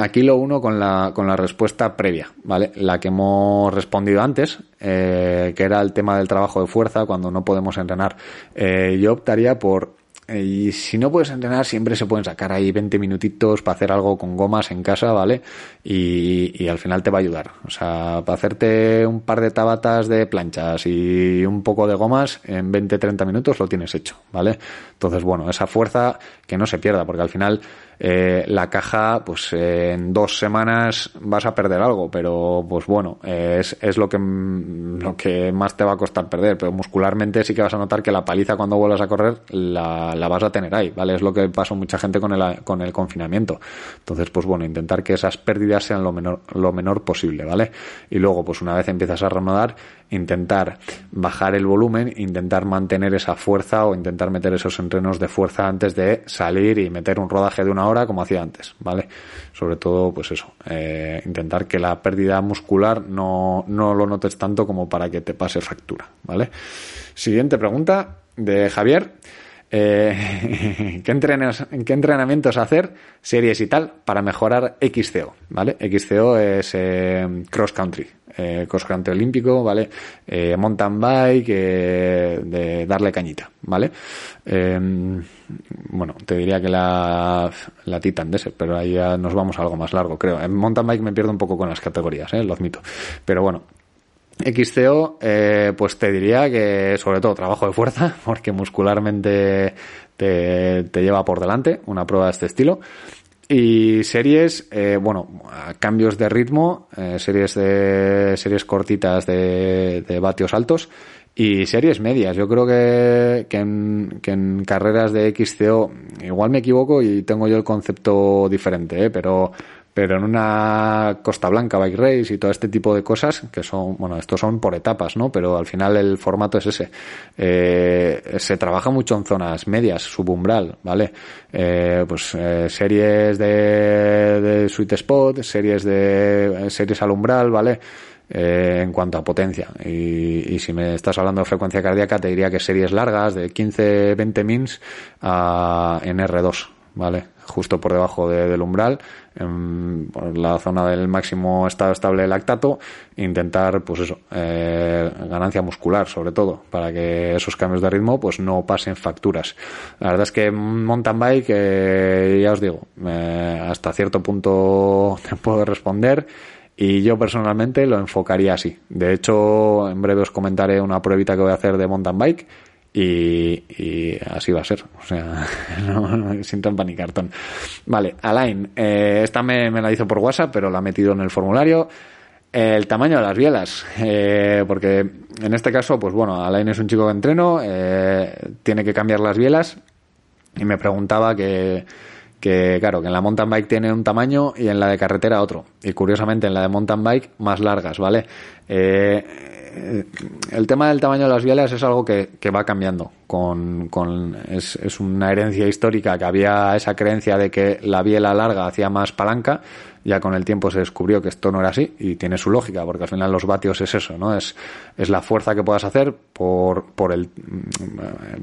Aquí lo uno con la, con la respuesta previa, ¿vale? La que hemos respondido antes, eh, que era el tema del trabajo de fuerza cuando no podemos entrenar. Eh, yo optaría por eh, y si no puedes entrenar, siempre se pueden sacar ahí 20 minutitos para hacer algo con gomas en casa, ¿vale? Y, y, al final te va a ayudar. O sea, para hacerte un par de tabatas de planchas y un poco de gomas, en 20-30 minutos lo tienes hecho, ¿vale? Entonces, bueno, esa fuerza que no se pierda, porque al final eh, la caja, pues en dos semanas vas a perder algo, pero pues bueno, es, es lo que lo que más te va a costar perder, pero muscularmente sí que vas a notar que la paliza cuando vuelvas a correr la, la vas a tener ahí, ¿vale? Es lo que pasó mucha gente con el, con el confinamiento. Entonces, pues bueno, intentar que esas pérdidas sean lo menor, lo menor posible, ¿vale? Y luego, pues una vez empiezas a reanudar, intentar bajar el volumen, intentar mantener esa fuerza o intentar meter esos entrenos de fuerza antes de salir y meter un rodaje de una hora como hacía antes, ¿vale? Sobre todo, pues eso, eh, intentar que la pérdida muscular no, no lo notes tanto como para que te pase fractura, ¿vale? Siguiente pregunta de Javier. Eh, ¿qué, ¿qué, entrenamientos hacer, series y tal, para mejorar XCO, ¿vale? XCO es eh, cross country, eh, olímpico, ¿vale? Eh, mountain bike, eh, de darle cañita, ¿vale? Em, bueno, te diría que la, la Titan Desert, pero ahí ya nos vamos a algo más largo, creo. En mountain bike me pierdo un poco con las categorías, ¿eh? lo admito. Pero bueno, XCO, eh, pues te diría que sobre todo trabajo de fuerza, porque muscularmente te, te lleva por delante una prueba de este estilo. Y series, eh, bueno, cambios de ritmo, eh, series de series cortitas de, de, vatios altos y series medias. Yo creo que, que, en, que en carreras de XCO, igual me equivoco y tengo yo el concepto diferente, ¿eh? pero pero en una Costa Blanca Bike Race y todo este tipo de cosas, que son, bueno, estos son por etapas, ¿no? Pero al final el formato es ese. Eh, se trabaja mucho en zonas medias, subumbral, ¿vale? Eh, pues eh, series de, sweet spot, series de series al umbral, ¿vale? Eh, en cuanto a potencia. Y, y, si me estás hablando de frecuencia cardíaca, te diría que series largas de 15-20 mins a, en R2, ¿vale? Justo por debajo de, del umbral, en la zona del máximo estado estable de lactato, intentar, pues eso, eh, ganancia muscular sobre todo, para que esos cambios de ritmo pues no pasen facturas. La verdad es que mountain bike, eh, ya os digo, eh, hasta cierto punto te puedo responder, y yo personalmente lo enfocaría así. De hecho, en breve os comentaré una pruebita que voy a hacer de mountain bike y, y, así va a ser. O sea, no, no sin trampa ni cartón. Vale, Alain, eh, esta me, la hizo por WhatsApp, pero la ha metido en el formulario. El tamaño de las bielas, eh, porque en este caso, pues bueno, Alain es un chico que entreno, eh, tiene que cambiar las bielas y me preguntaba que, que claro, que en la mountain bike tiene un tamaño y en la de carretera otro. Y curiosamente en la de mountain bike más largas, ¿vale? Eh, el tema del tamaño de las bielas es algo que, va cambiando. Con, es, una herencia histórica que había esa creencia de que la biela larga hacía más palanca. Ya con el tiempo se descubrió que esto no era así y tiene su lógica, porque al final los vatios es eso, ¿no? Es, es la fuerza que puedas hacer por, por, el,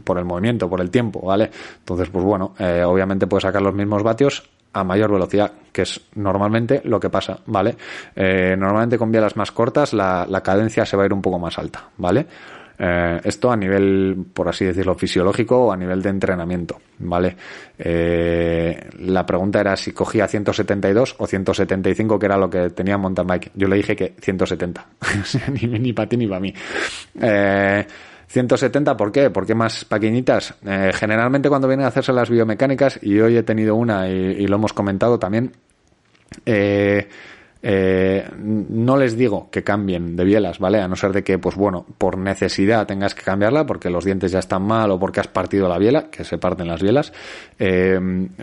por el movimiento, por el tiempo, ¿vale? Entonces, pues bueno, eh, obviamente puedes sacar los mismos vatios a mayor velocidad, que es normalmente lo que pasa, ¿vale? Eh, normalmente con bielas más cortas la, la, cadencia se va a ir un poco más alta, ¿vale? Eh, esto a nivel, por así decirlo, fisiológico o a nivel de entrenamiento, ¿vale? Eh, la pregunta era si cogía 172 o 175, que era lo que tenía mountain bike. Yo le dije que 170. ni, ni para ti ni para mí. Eh, 170, ¿por qué? ¿Por qué más pequeñitas? Eh, generalmente cuando vienen a hacerse las biomecánicas, y hoy he tenido una y, lo hemos comentado también, eh, eh, no les digo que cambien de bielas, ¿vale? A no ser de que, pues bueno, por necesidad tengas que cambiarla porque los dientes ya están mal o porque has partido la biela, que se parten las bielas,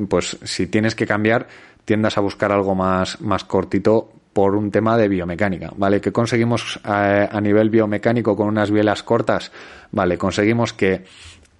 pues si tienes que cambiar, tiendas a buscar algo más, más cortito por un tema de biomecánica, ¿vale? ¿Qué conseguimos a, a nivel biomecánico con unas bielas cortas? Vale, conseguimos que,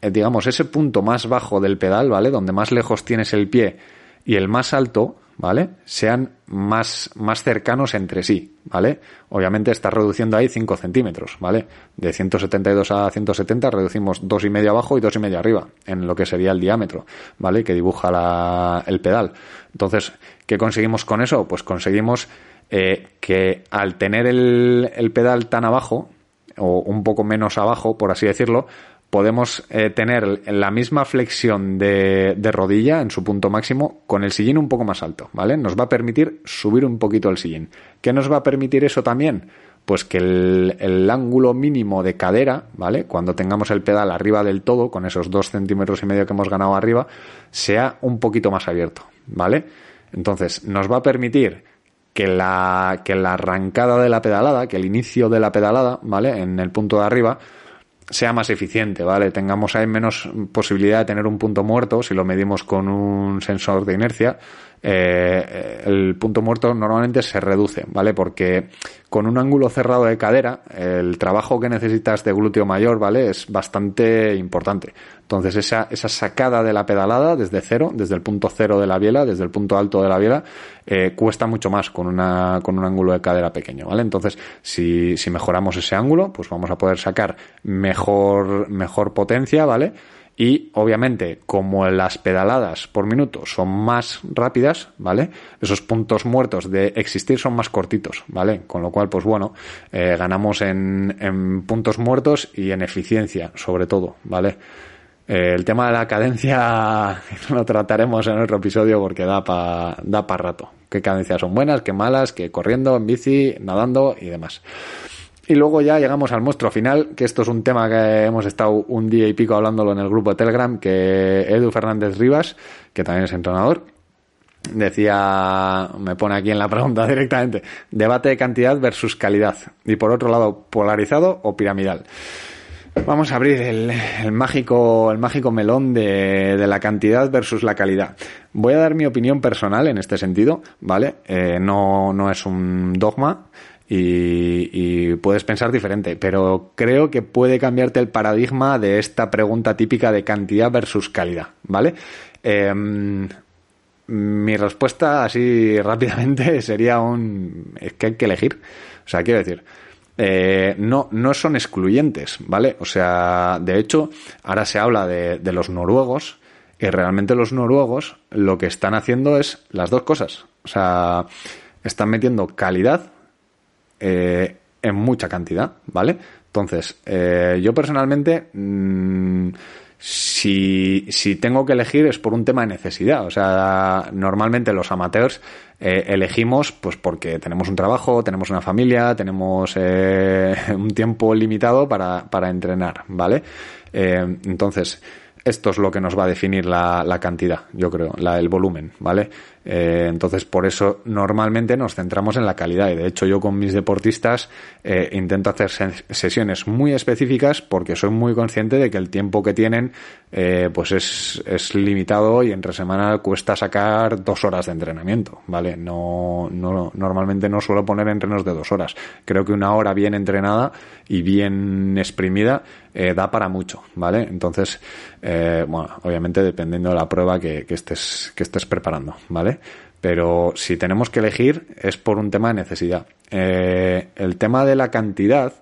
eh, digamos, ese punto más bajo del pedal, ¿vale? Donde más lejos tienes el pie y el más alto, ¿vale? Sean más, más cercanos entre sí, ¿vale? Obviamente estás reduciendo ahí 5 centímetros, ¿vale? De 172 a 170 reducimos dos y medio abajo y dos y medio arriba, en lo que sería el diámetro, ¿vale? Que dibuja la, el pedal. Entonces, ¿qué conseguimos con eso? Pues conseguimos eh, que al tener el, pedal tan abajo, o un poco menos abajo, por así decirlo, podemos eh, tener la misma flexión de, de, rodilla en su punto máximo con el sillín un poco más alto, ¿vale? Nos va a permitir subir un poquito el sillín. ¿Qué nos va a permitir eso también? Pues que el, el, ángulo mínimo de cadera, ¿vale? Cuando tengamos el pedal arriba del todo, con esos dos centímetros y medio que hemos ganado arriba, sea un poquito más abierto, ¿vale? Entonces, nos va a permitir que la, que la arrancada de la pedalada, que el inicio de la pedalada, ¿vale? En el punto de arriba, sea más eficiente, ¿vale? Tengamos ahí menos posibilidad de tener un punto muerto si lo medimos con un sensor de inercia. Eh, el punto muerto normalmente se reduce, ¿vale? Porque con un ángulo cerrado de cadera, el trabajo que necesitas de glúteo mayor, ¿vale? Es bastante importante. Entonces, esa, esa sacada de la pedalada desde cero, desde el punto cero de la biela, desde el punto alto de la biela, eh, cuesta mucho más con, una, con un ángulo de cadera pequeño, ¿vale? Entonces, si, si mejoramos ese ángulo, pues vamos a poder sacar mejor, mejor potencia, ¿vale? Y obviamente, como las pedaladas por minuto son más rápidas, ¿vale? Esos puntos muertos de existir son más cortitos, ¿vale? Con lo cual, pues bueno, eh, ganamos en, en puntos muertos y en eficiencia, sobre todo, ¿vale? Eh, el tema de la cadencia lo trataremos en otro episodio porque da para da pa rato. Qué cadencias son buenas, qué malas, que corriendo, en bici, nadando y demás. Y luego ya llegamos al monstruo final, que esto es un tema que hemos estado un día y pico hablándolo en el grupo de Telegram, que Edu Fernández Rivas, que también es entrenador, decía, me pone aquí en la pregunta directamente, debate de cantidad versus calidad. Y por otro lado, polarizado o piramidal. Vamos a abrir el, mágico, el mágico melón de, la cantidad versus la calidad. Voy a dar mi opinión personal en este sentido, ¿vale? Eh, no, no es un dogma y, y, puedes pensar diferente, pero creo que puede cambiarte el paradigma de esta pregunta típica de cantidad versus calidad, ¿vale? Eh, mi respuesta así rápidamente sería un... es que hay que elegir. O sea, quiero decir, eh, no, no son excluyentes, ¿vale? O sea, de hecho, ahora se habla de, los noruegos y realmente los noruegos lo que están haciendo es las dos cosas. O sea, están metiendo calidad eh, en mucha cantidad, ¿vale? Entonces, eh, yo personalmente... Mmm, si, si tengo que elegir es por un tema de necesidad. O sea, normalmente los amateurs eh, elegimos pues porque tenemos un trabajo, tenemos una familia, tenemos eh, un tiempo limitado para, para entrenar, ¿vale? Eh, entonces, esto es lo que nos va a definir la, la cantidad, yo creo, la, el volumen, ¿vale? Eh, entonces, por eso normalmente nos centramos en la calidad. Y de hecho, yo con mis deportistas eh, intento hacer sesiones muy específicas porque soy muy consciente de que el tiempo que tienen eh, pues es, es limitado y entre semana cuesta sacar dos horas de entrenamiento, ¿vale? No, no, normalmente no suelo poner entrenos de dos horas. Creo que una hora bien entrenada y bien exprimida da para mucho, ¿vale? Entonces, bueno, obviamente dependiendo de la prueba que, que, estés, que estés preparando, ¿vale? Pero si tenemos que elegir es por un tema de necesidad. Eh, el tema de la cantidad,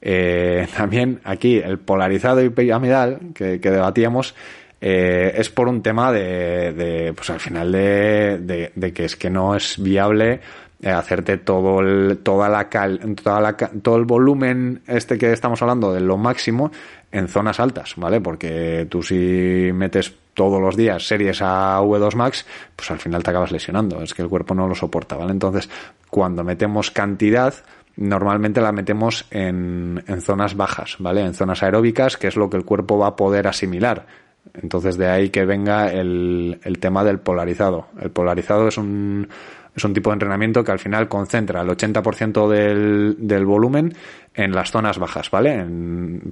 eh, también aquí el polarizado y piramidal que, debatíamos, eh, es por un tema de, pues al final de, que es que no es viable hacerte todo el, toda la, todo el volumen este que estamos hablando de lo máximo en zonas altas, ¿vale? Porque tú si metes todos los días series a V2 Max, pues al final te acabas lesionando, es que el cuerpo no lo soporta, ¿vale? Entonces, cuando metemos cantidad, normalmente la metemos en, en zonas bajas, ¿vale? En zonas aeróbicas, que es lo que el cuerpo va a poder asimilar. Entonces de ahí que venga el, el tema del polarizado. El polarizado es un, es un tipo de entrenamiento que al final concentra el 80% del, del volumen en las zonas bajas, ¿vale?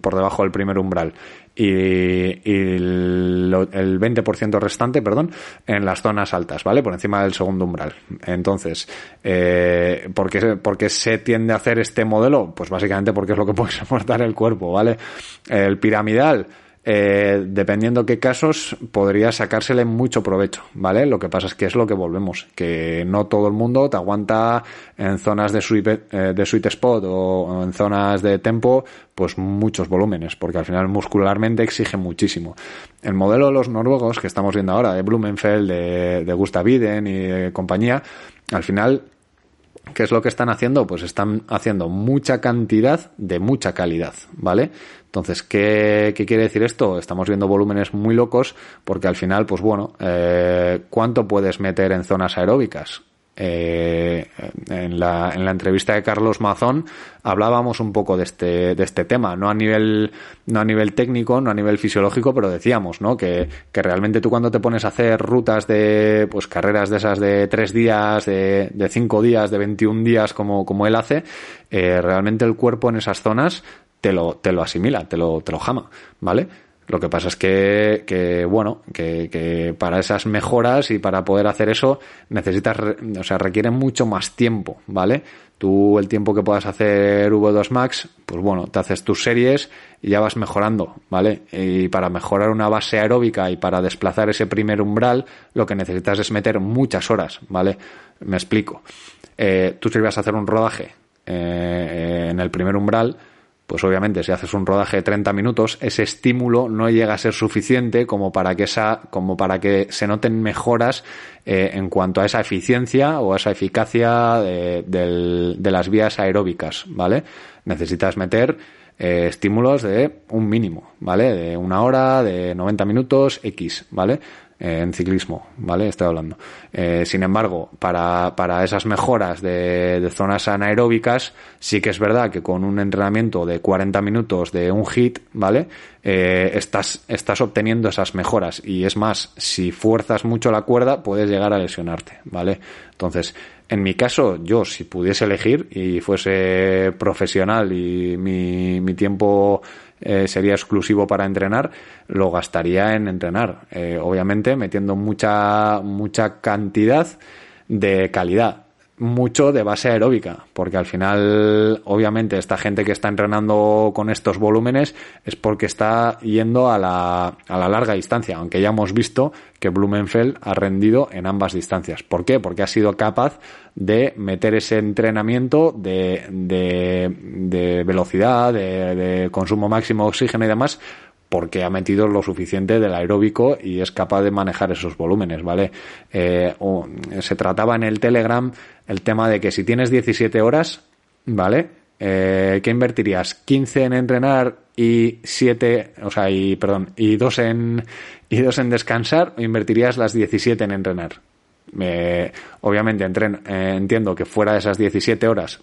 por debajo del primer umbral. Y, y el, 20% restante, perdón, en las zonas altas, ¿vale? Por encima del segundo umbral. Entonces, eh, ¿por, qué, ¿por qué se tiende a hacer este modelo? Pues básicamente porque es lo que puede soportar el cuerpo, ¿vale? El piramidal eh, dependiendo qué casos, podría sacársele mucho provecho, ¿vale? Lo que pasa es que es lo que volvemos, que no todo el mundo te aguanta en zonas de sweet, eh, de sweet spot o en zonas de tempo, pues muchos volúmenes, porque al final muscularmente exige muchísimo. El modelo de los noruegos que estamos viendo ahora, de Blumenfeld, de, de Gustav Iden y de compañía, al final ¿Qué es lo que están haciendo? Pues están haciendo mucha cantidad de mucha calidad, ¿vale? Entonces, ¿qué, ¿qué, quiere decir esto? Estamos viendo volúmenes muy locos porque al final, pues bueno, eh, ¿cuánto puedes meter en zonas aeróbicas? Eh, en, la, en la entrevista de Carlos Mazón hablábamos un poco de este, de este tema, no a nivel, no a nivel técnico, no a nivel fisiológico, pero decíamos, ¿no? Que, que realmente tú cuando te pones a hacer rutas de, pues carreras de esas de tres días, de, de cinco días, de 21 días, como, como él hace, eh, realmente el cuerpo en esas zonas te lo, te lo asimila, te lo, te lo jama, ¿vale? Lo que pasa es que, bueno, que, para esas mejoras y para poder hacer eso necesitas, o sea, requiere mucho más tiempo, ¿vale? Tú el tiempo que puedas hacer V2 Max, pues bueno, te haces tus series y ya vas mejorando, ¿vale? Y para mejorar una base aeróbica y para desplazar ese primer umbral, lo que necesitas es meter muchas horas, ¿vale? Me explico. Eh, tú si vas a hacer un rodaje eh, en el primer umbral, pues obviamente si haces un rodaje de 30 minutos, ese estímulo no llega a ser suficiente como para que esa, como para que se noten mejoras eh, en cuanto a esa eficiencia o a esa eficacia de, de las vías aeróbicas, ¿vale? Necesitas meter eh, estímulos de un mínimo, ¿vale? De una hora, de 90 minutos, X, ¿vale? En ciclismo, ¿vale? Estoy hablando. Eh, sin embargo, para, para esas mejoras de, de, zonas anaeróbicas, sí que es verdad que con un entrenamiento de 40 minutos de un hit, ¿vale? Eh, estás, estás obteniendo esas mejoras. Y es más, si fuerzas mucho la cuerda, puedes llegar a lesionarte, ¿vale? Entonces, en mi caso, yo si pudiese elegir y fuese profesional y mi, mi tiempo eh, sería exclusivo para entrenar, lo gastaría en entrenar. Eh, obviamente metiendo mucha, mucha cantidad de calidad mucho de base aeróbica, porque al final, obviamente, esta gente que está entrenando con estos volúmenes es porque está yendo a la, a la larga distancia, aunque ya hemos visto que Blumenfeld ha rendido en ambas distancias. ¿Por qué? Porque ha sido capaz de meter ese entrenamiento de, de, de velocidad, de, de consumo máximo de oxígeno y demás, porque ha metido lo suficiente del aeróbico y es capaz de manejar esos volúmenes, ¿vale? Eh, se trataba en el Telegram el tema de que si tienes 17 horas, ¿vale? Eh, ¿Qué invertirías? ¿15 en entrenar y 7, o sea, y, perdón, y 2 en, y dos en descansar o invertirías las 17 en entrenar? Eh, obviamente eh, entiendo que fuera de esas 17 horas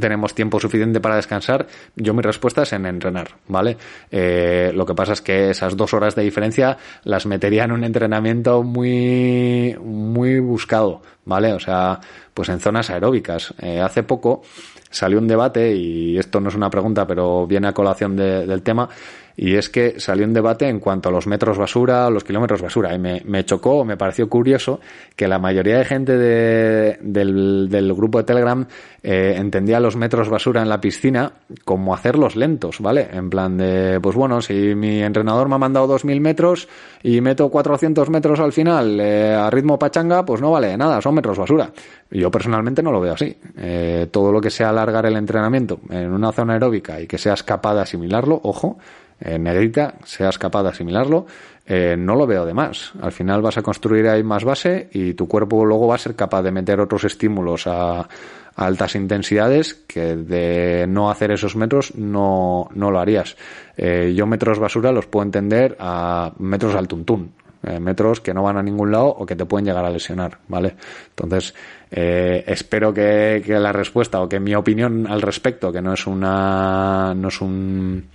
tenemos tiempo suficiente para descansar, yo mi respuesta es en entrenar, ¿vale? Eh, lo que pasa es que esas dos horas de diferencia las metería en un entrenamiento muy, muy buscado, ¿vale? O sea, pues en zonas aeróbicas. Eh, hace poco salió un debate, y esto no es una pregunta, pero viene a colación de, del tema, y es que salió un debate en cuanto a los metros basura o los kilómetros basura. Y me, me chocó, me pareció curioso que la mayoría de gente de, del, del, grupo de Telegram eh, entendía los metros basura en la piscina como hacerlos lentos, ¿vale? En plan de, pues bueno, si mi entrenador me ha mandado 2.000 metros y meto 400 metros al final eh, a ritmo pachanga, pues no vale nada, son metros basura. Yo personalmente no lo veo así. Eh, todo lo que sea alargar el entrenamiento en una zona aeróbica y que seas capaz de asimilarlo, ojo, en negrita, seas capaz de asimilarlo, eh, no lo veo de más. Al final vas a construir ahí más base y tu cuerpo luego va a ser capaz de meter otros estímulos a, altas intensidades que de no hacer esos metros no, no lo harías. Eh, yo metros basura los puedo entender a metros al tuntún. Eh, metros que no van a ningún lado o que te pueden llegar a lesionar, ¿vale? Entonces, eh, espero que, que, la respuesta o que mi opinión al respecto, que no es una, no es un,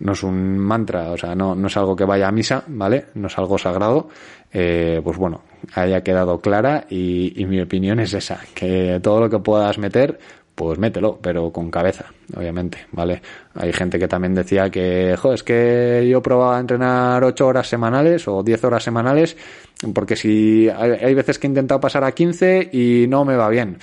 no es un mantra, o sea, no, no es algo que vaya a misa, ¿vale? No es algo sagrado, eh, pues bueno, haya quedado clara y, mi opinión es esa, que todo lo que puedas meter, pues mételo, pero con cabeza, obviamente, ¿vale? Hay gente que también decía que, jo, es que yo probaba a entrenar 8 horas semanales o 10 horas semanales, porque si hay, hay veces que he intentado pasar a 15 y no me va bien.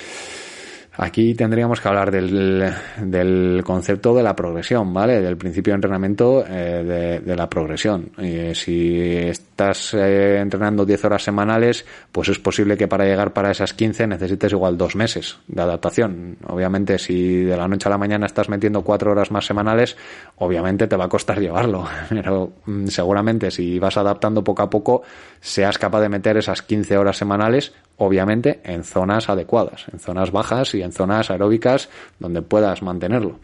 Aquí tendríamos que hablar del, concepto de la progresión, ¿vale? Del principio de entrenamiento eh, de, de, la progresión. Eh, si estás eh, entrenando 10 horas semanales, pues es posible que para llegar para esas 15 necesites igual dos meses de adaptación. Obviamente, si de la noche a la mañana estás metiendo 4 horas más semanales, obviamente te va a costar llevarlo. Pero mm, seguramente si vas adaptando poco a poco, seas capaz de meter esas 15 horas semanales obviamente en zonas adecuadas, en zonas bajas y en zonas aeróbicas donde puedas mantenerlo.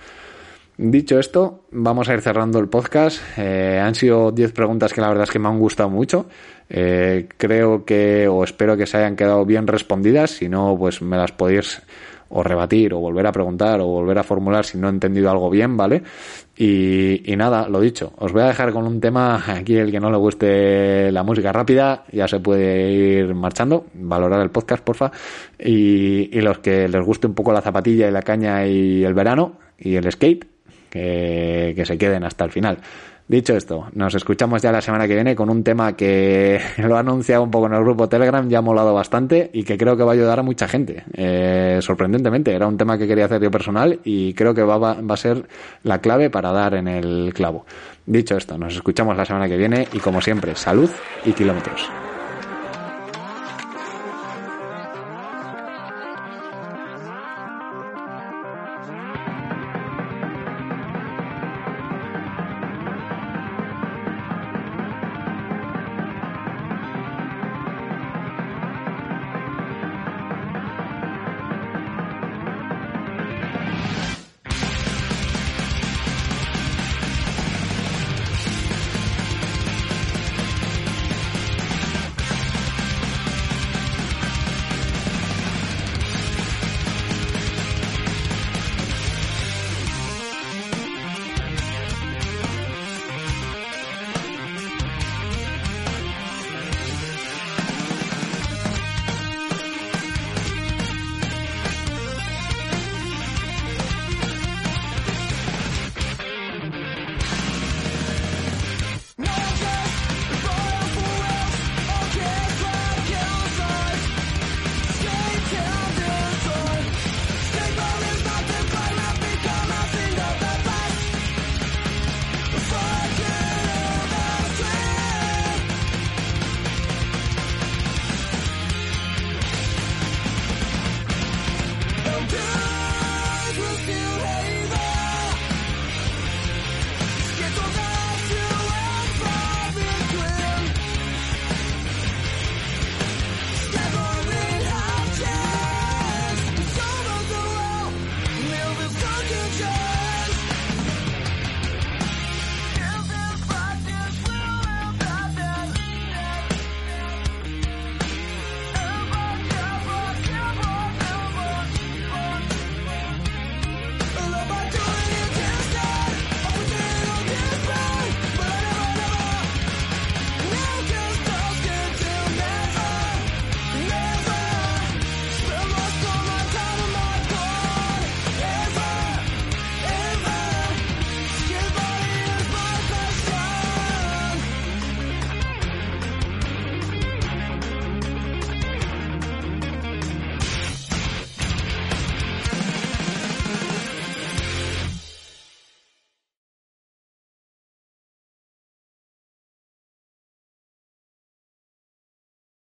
Dicho esto, vamos a ir cerrando el podcast. Eh, han sido 10 preguntas que la verdad es que me han gustado mucho. Eh, creo que, o espero que se hayan quedado bien respondidas. Si no, pues me las podéis o rebatir o volver a preguntar o volver a formular si no he entendido algo bien, ¿vale? Y, nada, lo dicho, os voy a dejar con un tema, aquí el que no le guste la música rápida ya se puede ir marchando, valorar el podcast, porfa, y, y los que les guste un poco la zapatilla y la caña y el verano y el skate, que, que se queden hasta el final. Dicho esto, nos escuchamos ya la semana que viene con un tema que lo ha anunciado un poco en el grupo Telegram, ya ha molado bastante y que creo que va a ayudar a mucha gente. Eh, sorprendentemente, era un tema que quería hacer yo personal y creo que va, va a ser la clave para dar en el clavo. Dicho esto, nos escuchamos la semana que viene y como siempre, salud y kilómetros.